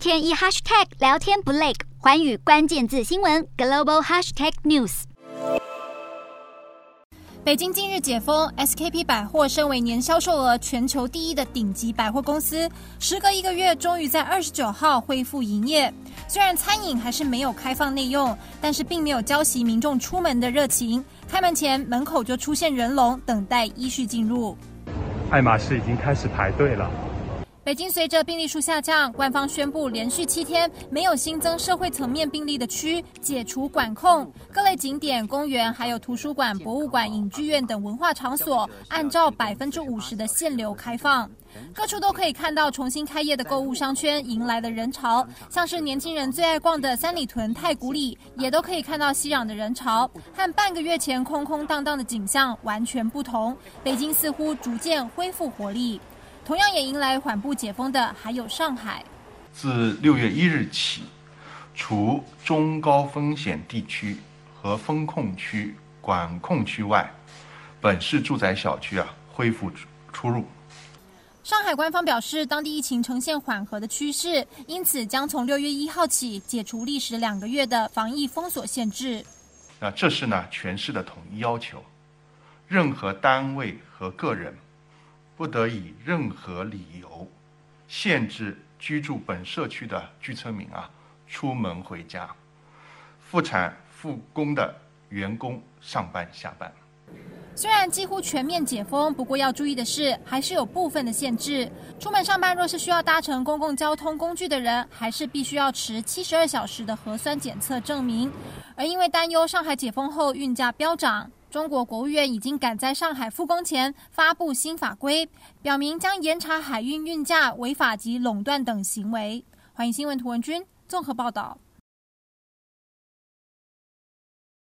天一 hashtag 聊天不累，环宇关键字新闻 global hashtag news。北京近日解封，SKP 百货身为年销售额全球第一的顶级百货公司，时隔一个月，终于在二十九号恢复营业。虽然餐饮还是没有开放内用，但是并没有浇熄民众出门的热情。开门前，门口就出现人龙，等待依序进入。爱马仕已经开始排队了。北京随着病例数下降，官方宣布连续七天没有新增社会层面病例的区解除管控，各类景点、公园、还有图书馆、博物馆、影剧院等文化场所按照百分之五十的限流开放。各处都可以看到重新开业的购物商圈迎来了人潮，像是年轻人最爱逛的三里屯太古里，也都可以看到熙攘的人潮，和半个月前空空荡荡的景象完全不同。北京似乎逐渐恢复活力。同样也迎来缓步解封的还有上海。自六月一日起，除中高风险地区和风控区、管控区外，本市住宅小区啊恢复出入。上海官方表示，当地疫情呈现缓和的趋势，因此将从六月一号起解除历时两个月的防疫封锁限制。那这是呢全市的统一要求，任何单位和个人。不得以任何理由限制居住本社区的居村民啊出门回家，复产复工的员工上班下班。虽然几乎全面解封，不过要注意的是，还是有部分的限制。出门上班若是需要搭乘公共交通工具的人，还是必须要持七十二小时的核酸检测证明。而因为担忧上海解封后运价飙涨。中国国务院已经赶在上海复工前发布新法规，表明将严查海运运价违法及垄断等行为。欢迎新闻图文君综合报道。